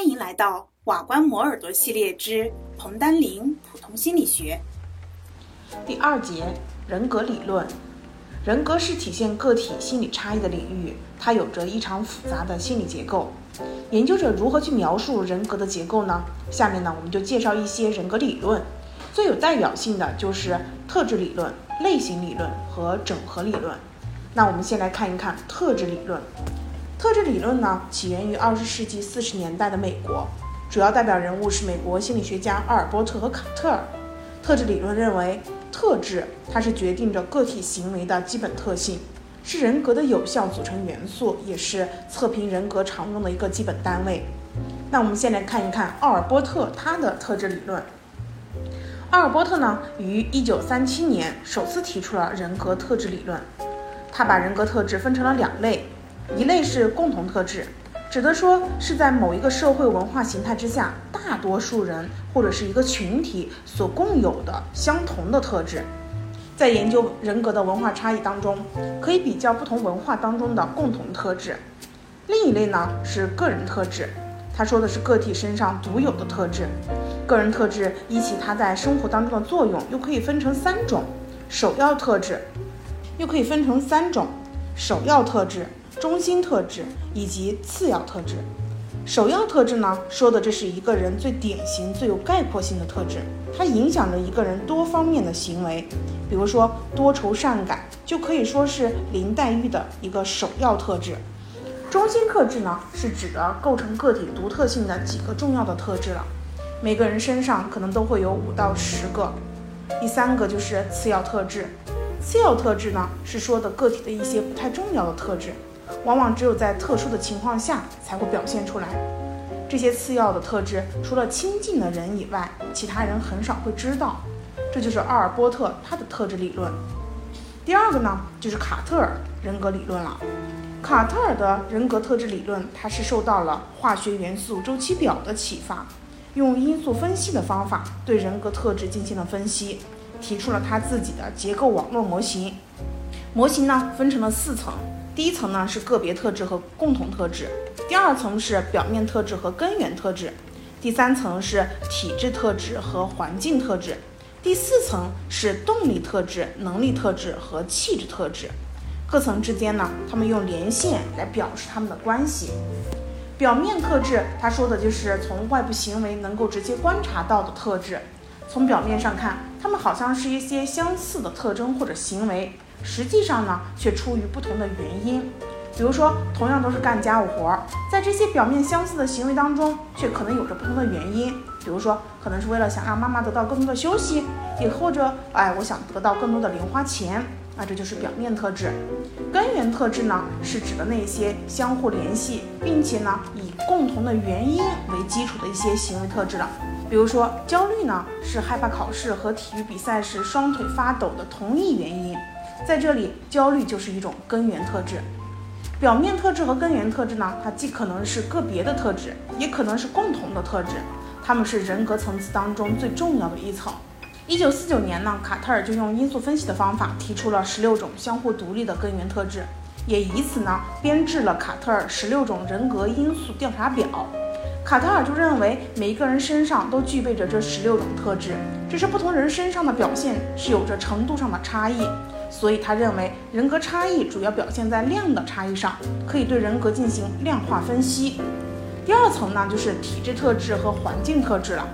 欢迎来到瓦官磨耳朵系列之彭丹林普通心理学第二节人格理论。人格是体现个体心理差异的领域，它有着异常复杂的心理结构。研究者如何去描述人格的结构呢？下面呢，我们就介绍一些人格理论。最有代表性的就是特质理论、类型理论和整合理论。那我们先来看一看特质理论。特质理论呢，起源于二十世纪四十年代的美国，主要代表人物是美国心理学家阿尔波特和卡特尔。特质理论认为，特质它是决定着个体行为的基本特性，是人格的有效组成元素，也是测评人格常用的一个基本单位。那我们先来看一看奥尔波特他的特质理论。奥尔波特呢，于一九三七年首次提出了人格特质理论，他把人格特质分成了两类。一类是共同特质，指的说是在某一个社会文化形态之下，大多数人或者是一个群体所共有的相同的特质。在研究人格的文化差异当中，可以比较不同文化当中的共同特质。另一类呢是个人特质，他说的是个体身上独有的特质。个人特质依其他在生活当中的作用，又可以分成三种：首要特质，又可以分成三种：首要特质。中心特质以及次要特质，首要特质呢，说的这是一个人最典型、最有概括性的特质，它影响着一个人多方面的行为。比如说多愁善感，就可以说是林黛玉的一个首要特质。中心特质呢，是指的构成个体独特性的几个重要的特质了，每个人身上可能都会有五到十个。第三个就是次要特质，次要特质呢，是说的个体的一些不太重要的特质。往往只有在特殊的情况下才会表现出来。这些次要的特质，除了亲近的人以外，其他人很少会知道。这就是阿尔波特他的特质理论。第二个呢，就是卡特尔人格理论了。卡特尔的人格特质理论，它是受到了化学元素周期表的启发，用因素分析的方法对人格特质进行了分析，提出了他自己的结构网络模型。模型呢，分成了四层。第一层呢是个别特质和共同特质，第二层是表面特质和根源特质，第三层是体质特质和环境特质，第四层是动力特质、能力特质和气质特质。各层之间呢，他们用连线来表示他们的关系。表面特质，他说的就是从外部行为能够直接观察到的特质。从表面上看，他们好像是一些相似的特征或者行为。实际上呢，却出于不同的原因。比如说，同样都是干家务活儿，在这些表面相似的行为当中，却可能有着不同的原因。比如说，可能是为了想让妈妈得到更多的休息，也或者，哎，我想得到更多的零花钱。那这就是表面特质。根源特质呢，是指的那些相互联系，并且呢，以共同的原因为基础的一些行为特质了。比如说，焦虑呢，是害怕考试和体育比赛时双腿发抖的同一原因。在这里，焦虑就是一种根源特质。表面特质和根源特质呢，它既可能是个别的特质，也可能是共同的特质。它们是人格层次当中最重要的一层。一九四九年呢，卡特尔就用因素分析的方法提出了十六种相互独立的根源特质，也以此呢编制了卡特尔十六种人格因素调查表。卡特尔就认为每一个人身上都具备着这十六种特质，只是不同人身上的表现是有着程度上的差异。所以他认为人格差异主要表现在量的差异上，可以对人格进行量化分析。第二层呢，就是体质特质和环境特质了。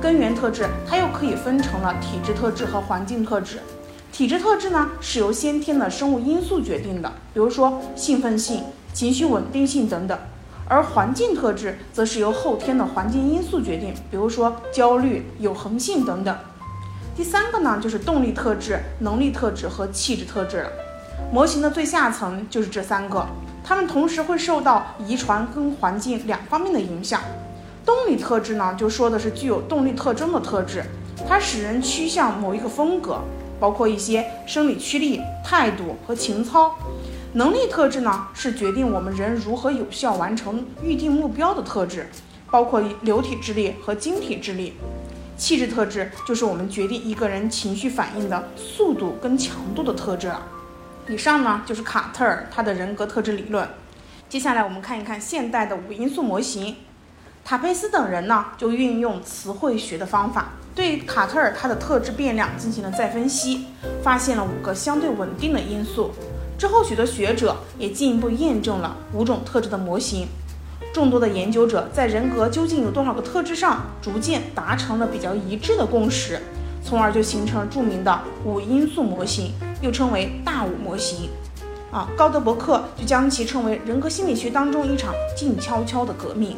根源特质它又可以分成了体质特质和环境特质。体质特质呢是由先天的生物因素决定的，比如说兴奋性、情绪稳定性等等；而环境特质则是由后天的环境因素决定，比如说焦虑、有恒性等等。第三个呢，就是动力特质、能力特质和气质特质了。模型的最下层就是这三个，它们同时会受到遗传跟环境两方面的影响。动力特质呢，就说的是具有动力特征的特质，它使人趋向某一个风格，包括一些生理驱力、态度和情操。能力特质呢，是决定我们人如何有效完成预定目标的特质，包括流体智力和晶体智力。气质特质就是我们决定一个人情绪反应的速度跟强度的特质了。以上呢就是卡特尔他的人格特质理论。接下来我们看一看现代的五因素模型。塔佩斯等人呢，就运用词汇学的方法，对卡特尔他的特质变量进行了再分析，发现了五个相对稳定的因素。之后，许多学者也进一步验证了五种特质的模型。众多的研究者在人格究竟有多少个特质上，逐渐达成了比较一致的共识，从而就形成了著名的五因素模型，又称为大五模型。啊，高德伯克就将其称为人格心理学当中一场静悄悄的革命。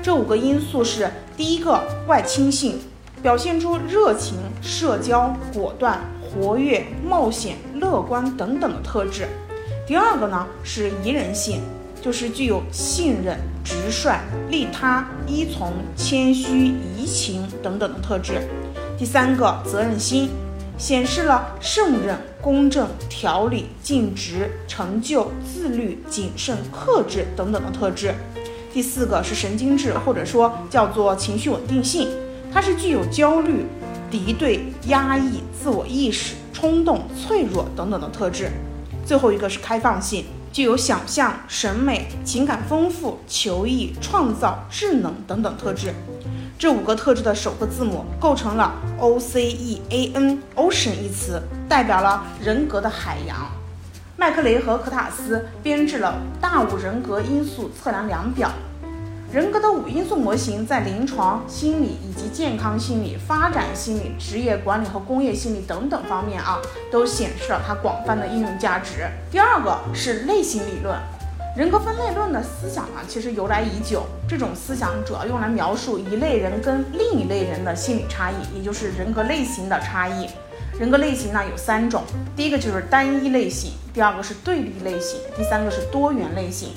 这五个因素是：第一个，外倾性，表现出热情、社交、果断、活跃、冒险、乐观等等的特质；第二个呢是宜人性，就是具有信任、直率、利他、依从、谦虚、怡情等等的特质；第三个，责任心，显示了胜任、公正、条理、尽职、成就、自律、谨慎、克制等等的特质。第四个是神经质，或者说叫做情绪稳定性，它是具有焦虑、敌对、压抑、自我意识、冲动、脆弱等等的特质。最后一个是开放性，具有想象、审美、情感丰富、求异、创造、智能等等特质。这五个特质的首个字母构成了 O C E A N，Ocean 一词，代表了人格的海洋。麦克雷和科塔斯编制了大五人格因素测量量表。人格的五因素模型在临床心理以及健康心理、发展心理、职业管理和工业心理等等方面啊，都显示了它广泛的应用价值。第二个是类型理论，人格分类论的思想呢，其实由来已久。这种思想主要用来描述一类人跟另一类人的心理差异，也就是人格类型的差异。人格类型呢有三种，第一个就是单一类型，第二个是对立类型，第三个是多元类型。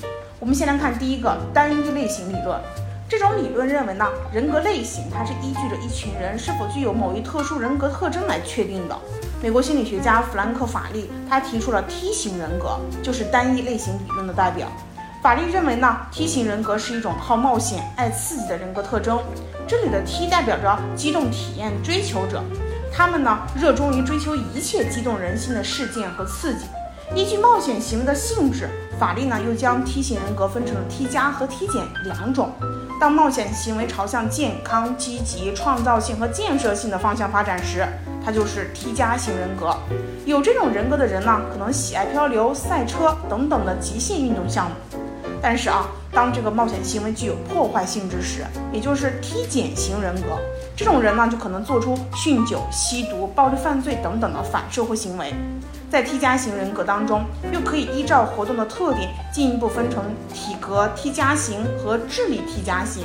我们先来看第一个单一类型理论。这种理论认为呢，人格类型它是依据着一群人是否具有某一特殊人格特征来确定的。美国心理学家弗兰克·法利他提出了梯形人格，就是单一类型理论的代表。法利认为呢，梯形人格是一种好冒险、爱刺激的人格特征。这里的 T 代表着激动体验追求者。他们呢，热衷于追求一切激动人心的事件和刺激。依据冒险行为的性质，法律呢又将 T 型人格分成了 T 加和 T 减两种。当冒险行为朝向健康、积极、创造性和建设性的方向发展时，它就是 T 加型人格。有这种人格的人呢，可能喜爱漂流、赛车等等的极限运动项目。但是啊，当这个冒险行为具有破坏性质时，也就是 T 减型人格，这种人呢就可能做出酗酒、吸毒、暴力犯罪等等的反社会行为。在 T 加型人格当中，又可以依照活动的特点进一步分成体格 T 加型和智力 T 加型。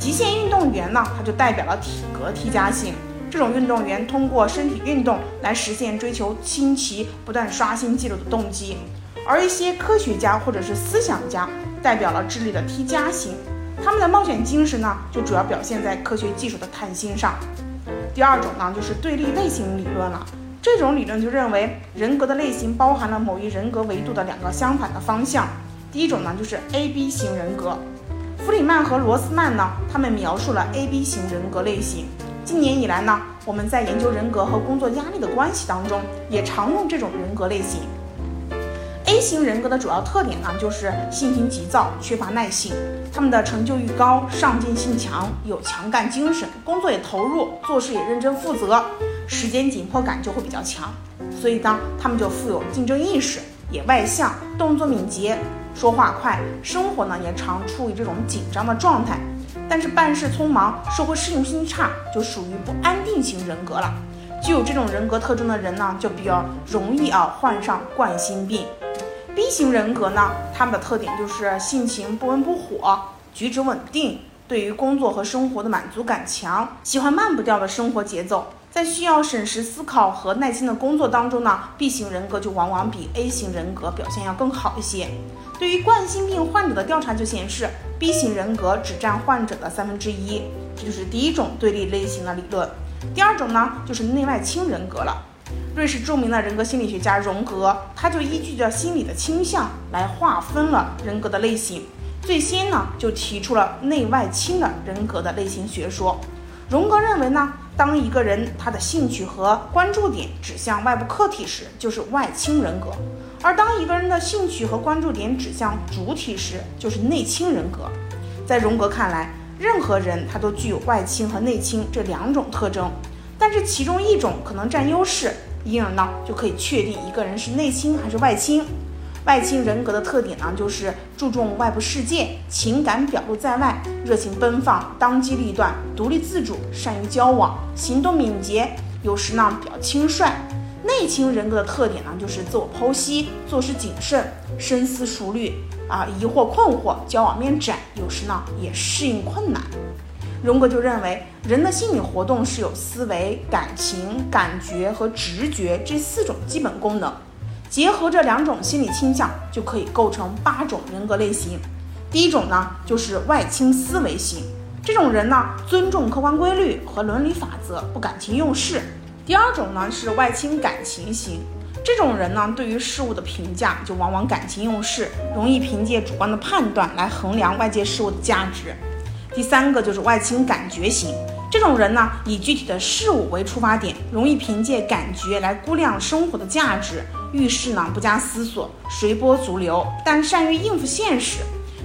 极限运动员呢，他就代表了体格 T 加型。这种运动员通过身体运动来实现追求新奇、不断刷新纪录的动机。而一些科学家或者是思想家代表了智力的 T 加型，他们的冒险精神呢，就主要表现在科学技术的探新上。第二种呢，就是对立类型理论了。这种理论就认为，人格的类型包含了某一人格维度的两个相反的方向。第一种呢，就是 AB 型人格。弗里曼和罗斯曼呢，他们描述了 AB 型人格类型。近年以来呢，我们在研究人格和工作压力的关系当中，也常用这种人格类型。A 型人格的主要特点呢，就是性情急躁，缺乏耐性。他们的成就欲高，上进性强，有强干精神，工作也投入，做事也认真负责，时间紧迫感就会比较强。所以呢，他们就富有竞争意识，也外向，动作敏捷，说话快，生活呢也常处于这种紧张的状态。但是办事匆忙，社会适应性差，就属于不安定型人格了。具有这种人格特征的人呢，就比较容易啊患上冠心病。B 型人格呢，他们的特点就是性情不温不火，举止稳定，对于工作和生活的满足感强，喜欢慢步调的生活节奏。在需要审时思考和耐心的工作当中呢，B 型人格就往往比 A 型人格表现要更好一些。对于冠心病患者的调查就显示，B 型人格只占患者的三分之一，这就是第一种对立类型的理论。第二种呢，就是内外倾人格了。瑞士著名的人格心理学家荣格，他就依据着心理的倾向来划分了人格的类型。最先呢，就提出了内外倾的人格的类型学说。荣格认为呢，当一个人他的兴趣和关注点指向外部客体时，就是外倾人格；而当一个人的兴趣和关注点指向主体时，就是内倾人格。在荣格看来，任何人他都具有外倾和内倾这两种特征，但是其中一种可能占优势，因而呢就可以确定一个人是内倾还是外倾。外倾人格的特点呢，就是注重外部世界，情感表露在外，热情奔放，当机立断，独立自主，善于交往，行动敏捷，有时呢比较轻率。内倾人格的特点呢，就是自我剖析，做事谨慎，深思熟虑，啊，疑惑困惑，交往面窄，有时呢也适应困难。荣格就认为，人的心理活动是有思维、感情、感觉和直觉这四种基本功能。结合这两种心理倾向，就可以构成八种人格类型。第一种呢，就是外倾思维型。这种人呢，尊重客观规律和伦理法则，不感情用事。第二种呢，是外倾感情型。这种人呢，对于事物的评价就往往感情用事，容易凭借主观的判断来衡量外界事物的价值。第三个就是外倾感觉型。这种人呢，以具体的事物为出发点，容易凭借感觉来估量生活的价值。遇事呢不加思索，随波逐流，但善于应付现实。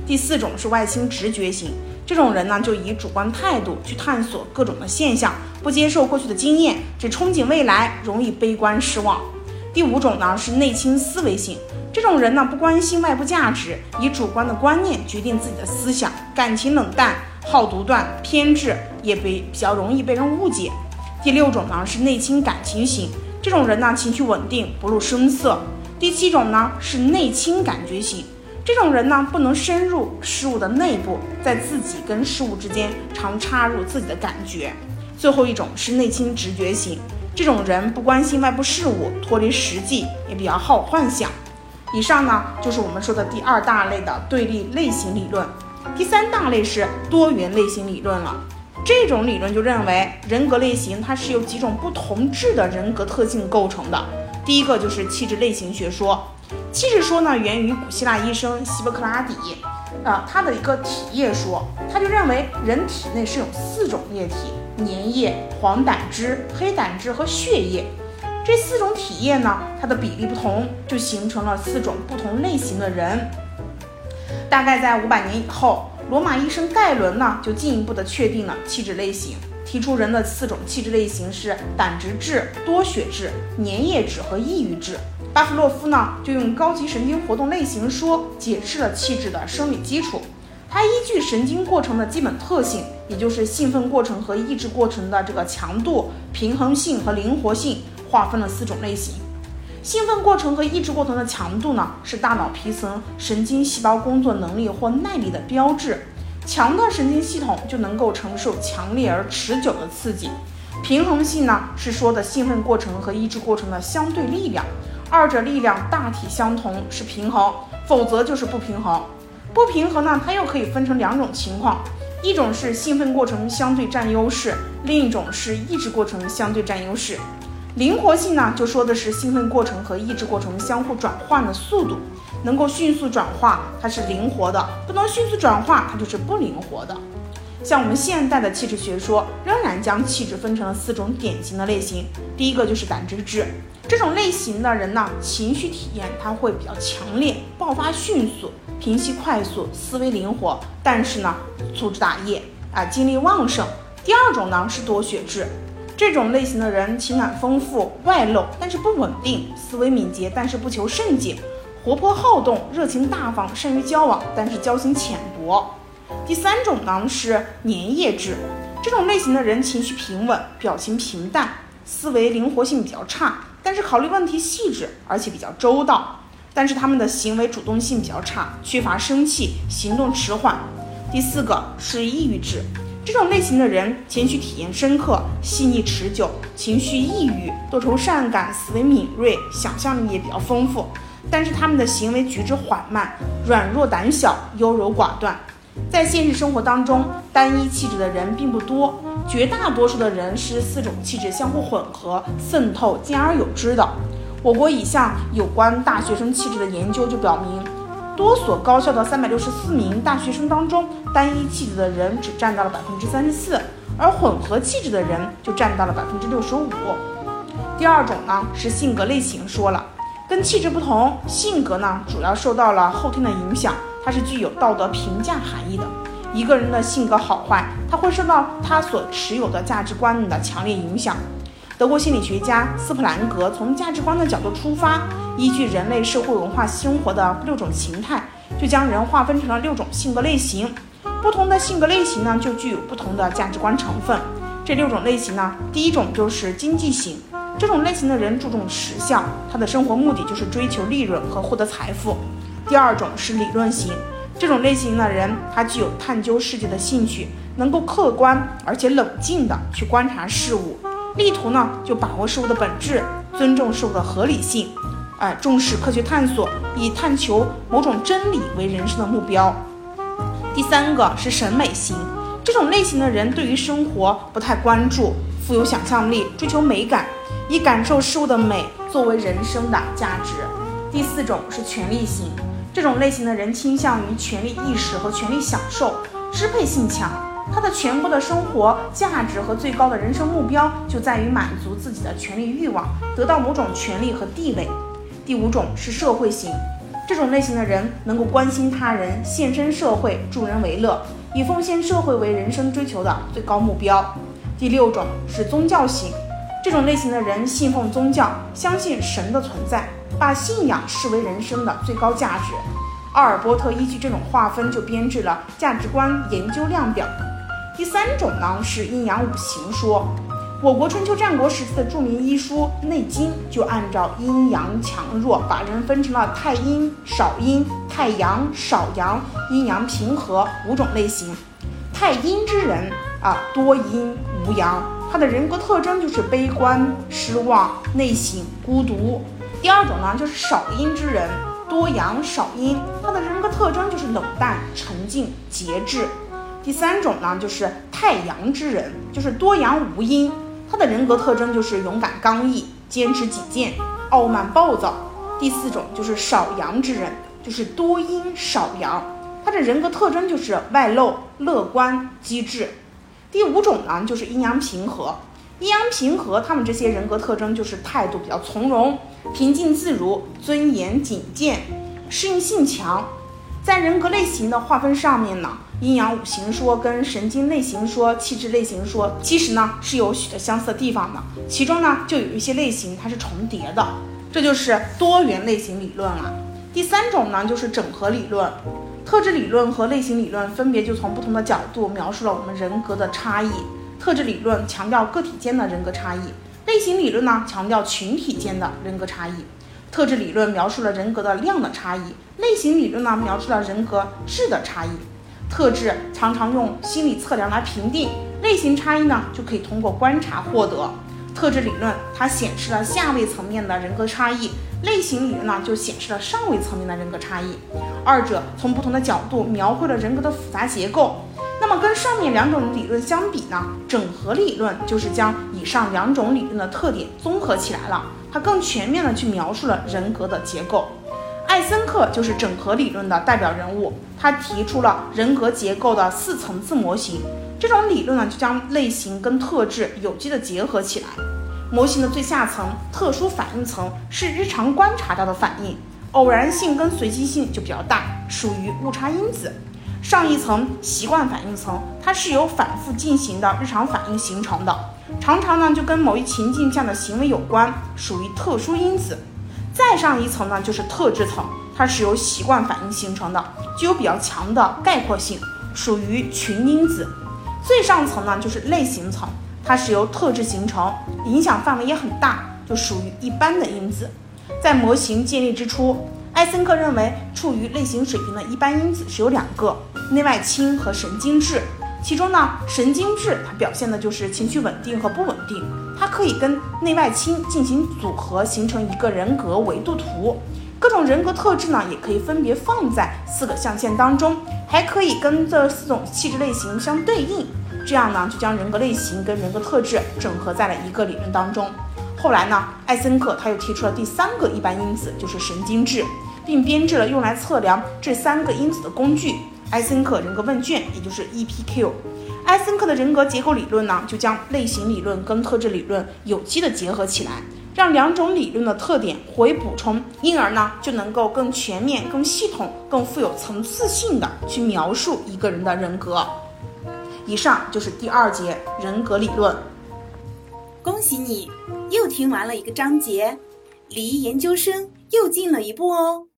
第四种是外倾直觉型，这种人呢就以主观态度去探索各种的现象，不接受过去的经验，只憧憬未来，容易悲观失望。第五种呢是内倾思维型，这种人呢不关心外部价值，以主观的观念决定自己的思想，感情冷淡，好独断，偏执，也被比较容易被人误解。第六种呢是内倾感情型。这种人呢，情绪稳定，不露声色。第七种呢是内倾感觉型，这种人呢不能深入事物的内部，在自己跟事物之间常插入自己的感觉。最后一种是内倾直觉型，这种人不关心外部事物，脱离实际，也比较好幻想。以上呢就是我们说的第二大类的对立类型理论，第三大类是多元类型理论了。这种理论就认为，人格类型它是由几种不同质的人格特性构成的。第一个就是气质类型学说，气质说呢源于古希腊医生希波克拉底，啊，他的一个体液说，他就认为人体内是有四种液体：粘液、黄胆汁、黑胆汁和血液。这四种体液呢，它的比例不同，就形成了四种不同类型的人。大概在五百年以后。罗马医生盖伦呢，就进一步的确定了气质类型，提出人的四种气质类型是胆汁质、多血质、粘液质和抑郁质。巴甫洛夫呢，就用高级神经活动类型说解释了气质的生理基础。他依据神经过程的基本特性，也就是兴奋过程和抑制过程的这个强度、平衡性和灵活性，划分了四种类型。兴奋过程和抑制过程的强度呢，是大脑皮层神经细胞工作能力或耐力的标志。强的神经系统就能够承受强烈而持久的刺激。平衡性呢，是说的兴奋过程和抑制过程的相对力量，二者力量大体相同是平衡，否则就是不平衡。不平衡呢，它又可以分成两种情况，一种是兴奋过程相对占优势，另一种是抑制过程相对占优势。灵活性呢，就说的是兴奋过程和抑制过程相互转换的速度，能够迅速转化，它是灵活的；不能迅速转化，它就是不灵活的。像我们现代的气质学说，仍然将气质分成了四种典型的类型。第一个就是胆汁质，这种类型的人呢，情绪体验它会比较强烈，爆发迅速，平息快速，思维灵活，但是呢，粗枝大叶啊，精力旺盛。第二种呢是多血质。这种类型的人情感丰富、外露，但是不稳定；思维敏捷，但是不求甚解；活泼好动、热情大方、善于交往，但是交情浅薄。第三种呢是粘液质，这种类型的人情绪平稳，表情平淡，思维灵活性比较差，但是考虑问题细致，而且比较周到。但是他们的行为主动性比较差，缺乏生气，行动迟缓。第四个是抑郁质。这种类型的人，情绪体验深刻、细腻持久，情绪抑郁、多愁善感、思维敏锐、想象力也比较丰富。但是他们的行为举止缓慢、软弱胆小、优柔寡断。在现实生活当中，单一气质的人并不多，绝大多数的人是四种气质相互混合、渗透、兼而有之的。我国一项有关大学生气质的研究就表明。多所高校的三百六十四名大学生当中，单一气质的人只占到了百分之三十四，而混合气质的人就占到了百分之六十五。第二种呢是性格类型说了，跟气质不同，性格呢主要受到了后天的影响，它是具有道德评价含义的。一个人的性格好坏，他会受到他所持有的价值观的强烈影响。德国心理学家斯普兰格从价值观的角度出发，依据人类社会文化生活的六种形态，就将人划分成了六种性格类型。不同的性格类型呢，就具有不同的价值观成分。这六种类型呢，第一种就是经济型，这种类型的人注重实效，他的生活目的就是追求利润和获得财富。第二种是理论型，这种类型的人他具有探究世界的兴趣，能够客观而且冷静地去观察事物，力图呢就把握事物的本质，尊重事物的合理性，哎，重视科学探索，以探求某种真理为人生的目标。第三个是审美型。这种类型的人对于生活不太关注，富有想象力，追求美感，以感受事物的美作为人生的价值。第四种是权力型，这种类型的人倾向于权力意识和权力享受，支配性强，他的全部的生活价值和最高的人生目标就在于满足自己的权力欲望，得到某种权利和地位。第五种是社会型，这种类型的人能够关心他人，献身社会，助人为乐。以奉献社会为人生追求的最高目标。第六种是宗教型，这种类型的人信奉宗教，相信神的存在，把信仰视为人生的最高价值。阿尔波特依据这种划分就编制了价值观研究量表。第三种呢是阴阳五行说。我国春秋战国时期的著名医书《内经》就按照阴阳强弱，把人分成了太阴、少阴、太阳、少阳、阴阳平和五种类型。太阴之人啊，多阴无阳，他的人格特征就是悲观、失望、内省、孤独。第二种呢，就是少阴之人，多阳少阴，他的人格特征就是冷淡、沉静、节制。第三种呢，就是太阳之人，就是多阳无阴。他的人格特征就是勇敢刚毅、坚持己见、傲慢暴躁。第四种就是少阳之人，就是多阴少阳，他的人格特征就是外露、乐观、机智。第五种呢就是阴阳平和，阴阳平和，他们这些人格特征就是态度比较从容、平静自如、尊严谨见、适应性强。在人格类型的划分上面呢。阴阳五行说跟神经类型说、气质类型说，其实呢是有许多相似的地方的。其中呢就有一些类型它是重叠的，这就是多元类型理论了。第三种呢就是整合理论，特质理论和类型理论分别就从不同的角度描述了我们人格的差异。特质理论强调个体间的人格差异，类型理论呢强调群体间的人格差异。特质理论描述了人格的量的差异，类型理论呢描述了人格质的差异。特质常常用心理测量来评定，类型差异呢就可以通过观察获得。特质理论它显示了下位层面的人格差异，类型理论呢就显示了上位层面的人格差异。二者从不同的角度描绘了人格的复杂结构。那么跟上面两种理论相比呢，整合理论就是将以上两种理论的特点综合起来了，它更全面的去描述了人格的结构。艾森克就是整合理论的代表人物，他提出了人格结构的四层次模型。这种理论呢，就将类型跟特质有机的结合起来。模型的最下层特殊反应层是日常观察到的反应，偶然性跟随机性就比较大，属于误差因子。上一层习惯反应层，它是由反复进行的日常反应形成的，常常呢就跟某一情境下的行为有关，属于特殊因子。再上一层呢，就是特质层，它是由习惯反应形成的，具有比较强的概括性，属于群因子。最上层呢，就是类型层，它是由特质形成，影响范围也很大，就属于一般的因子。在模型建立之初，艾森克认为处于类型水平的一般因子是有两个：内外倾和神经质。其中呢，神经质它表现的就是情绪稳定和不稳定，它可以跟内外倾进行组合，形成一个人格维度图。各种人格特质呢，也可以分别放在四个象限当中，还可以跟这四种气质类型相对应。这样呢，就将人格类型跟人格特质整合在了一个理论当中。后来呢艾森克他又提出了第三个一般因子就是神经质并编制了用来测量这三个因子的工具艾森克人格问卷也就是 epq 艾森克的人格结构理论呢就将类型理论跟特质理论有机的结合起来让两种理论的特点互为补充因而呢就能够更全面更系统更富有层次性地去描述一个人的人格。以上就是第二节人格理论。恭喜你又听完了一个章节离研究生又近了一步哦。